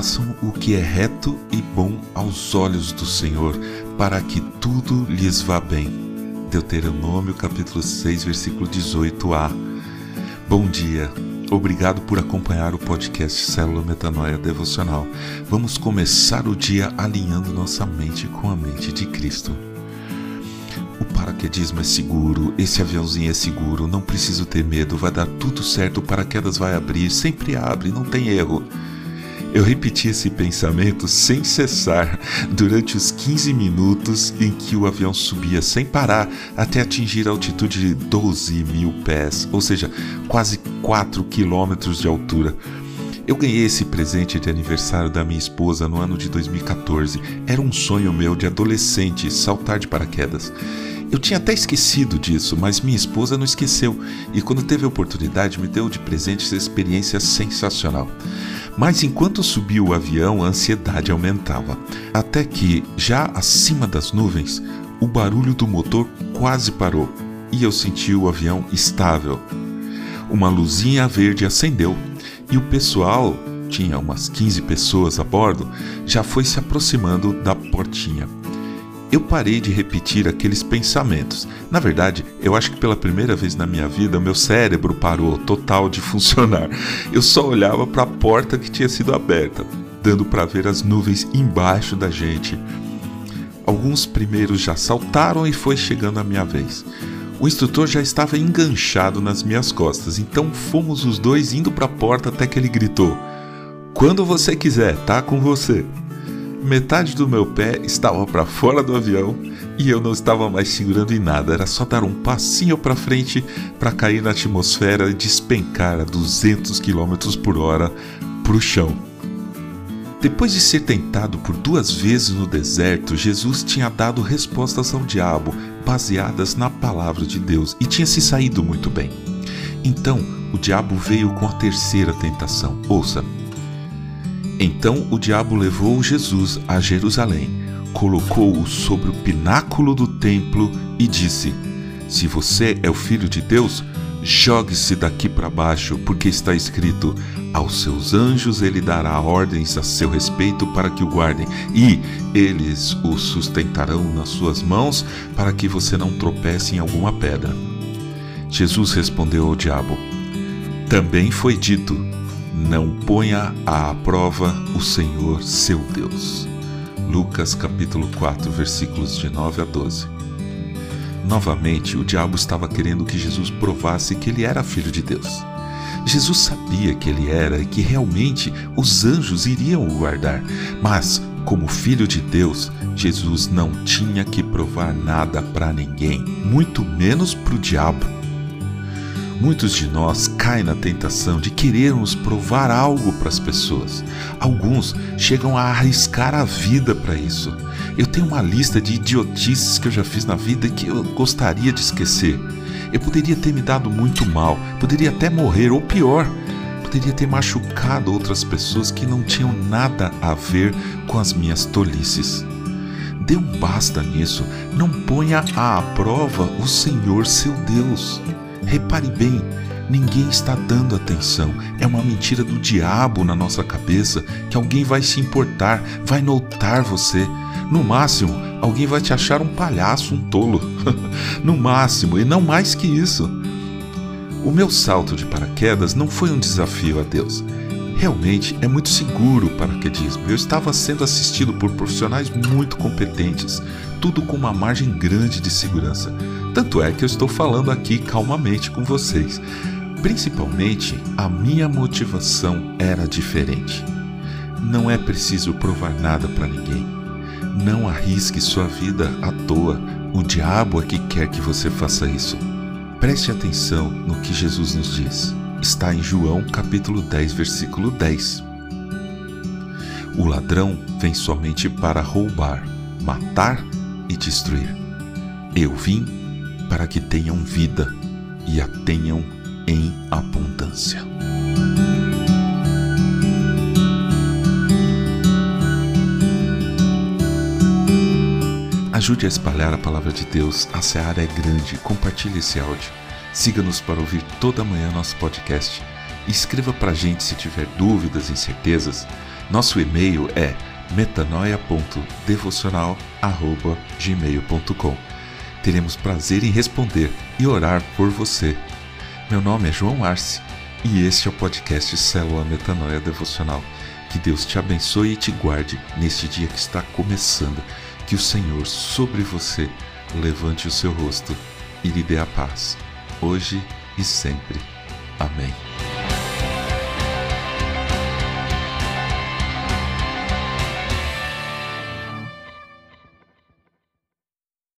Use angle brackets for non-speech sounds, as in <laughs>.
façam o que é reto e bom aos olhos do Senhor, para que tudo lhes vá bem. Deuteronômio capítulo 6, versículo 18a. Bom dia. Obrigado por acompanhar o podcast Célula Metanoia Devocional. Vamos começar o dia alinhando nossa mente com a mente de Cristo. O paraquedismo é seguro, esse aviãozinho é seguro, não preciso ter medo, vai dar tudo certo, o paraquedas vai abrir, sempre abre, não tem erro. Eu repeti esse pensamento sem cessar durante os 15 minutos em que o avião subia sem parar até atingir a altitude de 12 mil pés, ou seja, quase 4 quilômetros de altura. Eu ganhei esse presente de aniversário da minha esposa no ano de 2014. Era um sonho meu de adolescente saltar de paraquedas. Eu tinha até esquecido disso, mas minha esposa não esqueceu e, quando teve a oportunidade, me deu de presente essa experiência sensacional. Mas enquanto subia o avião, a ansiedade aumentava, até que, já acima das nuvens, o barulho do motor quase parou e eu senti o avião estável. Uma luzinha verde acendeu e o pessoal, tinha umas 15 pessoas a bordo, já foi se aproximando da portinha eu parei de repetir aqueles pensamentos. Na verdade, eu acho que pela primeira vez na minha vida, meu cérebro parou total de <laughs> funcionar. Eu só olhava para a porta que tinha sido aberta, dando para ver as nuvens embaixo da gente. Alguns primeiros já saltaram e foi chegando a minha vez. O instrutor já estava enganchado nas minhas costas, então fomos os dois indo para a porta até que ele gritou: Quando você quiser, tá com você. Metade do meu pé estava para fora do avião e eu não estava mais segurando em nada, era só dar um passinho para frente para cair na atmosfera e despencar a 200 km por hora para o chão. Depois de ser tentado por duas vezes no deserto, Jesus tinha dado respostas ao diabo baseadas na palavra de Deus e tinha se saído muito bem. Então, o diabo veio com a terceira tentação. Ouça, então o diabo levou Jesus a Jerusalém, colocou-o sobre o pináculo do templo e disse: Se você é o filho de Deus, jogue-se daqui para baixo, porque está escrito: Aos seus anjos ele dará ordens a seu respeito para que o guardem, e eles o sustentarão nas suas mãos para que você não tropece em alguma pedra. Jesus respondeu ao diabo: Também foi dito não ponha à prova o Senhor seu Deus. Lucas capítulo 4, versículos de 9 a 12. Novamente, o diabo estava querendo que Jesus provasse que ele era filho de Deus. Jesus sabia que ele era e que realmente os anjos iriam o guardar, mas, como filho de Deus, Jesus não tinha que provar nada para ninguém, muito menos para o diabo. Muitos de nós caem na tentação de querermos provar algo para as pessoas. Alguns chegam a arriscar a vida para isso. Eu tenho uma lista de idiotices que eu já fiz na vida que eu gostaria de esquecer. Eu poderia ter me dado muito mal, poderia até morrer, ou pior, poderia ter machucado outras pessoas que não tinham nada a ver com as minhas tolices. Dê um basta nisso, não ponha à prova o Senhor seu Deus. Repare bem, ninguém está dando atenção. É uma mentira do diabo na nossa cabeça que alguém vai se importar, vai notar você. No máximo, alguém vai te achar um palhaço, um tolo. <laughs> no máximo, e não mais que isso. O meu salto de paraquedas não foi um desafio a Deus. Realmente é muito seguro o paraquedismo. Eu estava sendo assistido por profissionais muito competentes, tudo com uma margem grande de segurança. Tanto é que eu estou falando aqui calmamente com vocês. Principalmente, a minha motivação era diferente. Não é preciso provar nada para ninguém. Não arrisque sua vida à toa. O diabo é que quer que você faça isso. Preste atenção no que Jesus nos diz. Está em João capítulo 10, versículo 10. O ladrão vem somente para roubar, matar e destruir. Eu vim para que tenham vida e a tenham em abundância. Ajude a espalhar a palavra de Deus, a seara é grande. Compartilhe esse áudio. Siga-nos para ouvir toda manhã nosso podcast. Escreva para a gente se tiver dúvidas, incertezas. Nosso e-mail é metanoia.devocional@gmail.com. Teremos prazer em responder e orar por você. Meu nome é João Arce e este é o podcast Célula Metanoia Devocional. Que Deus te abençoe e te guarde neste dia que está começando. Que o Senhor sobre você levante o seu rosto e lhe dê a paz, hoje e sempre. Amém.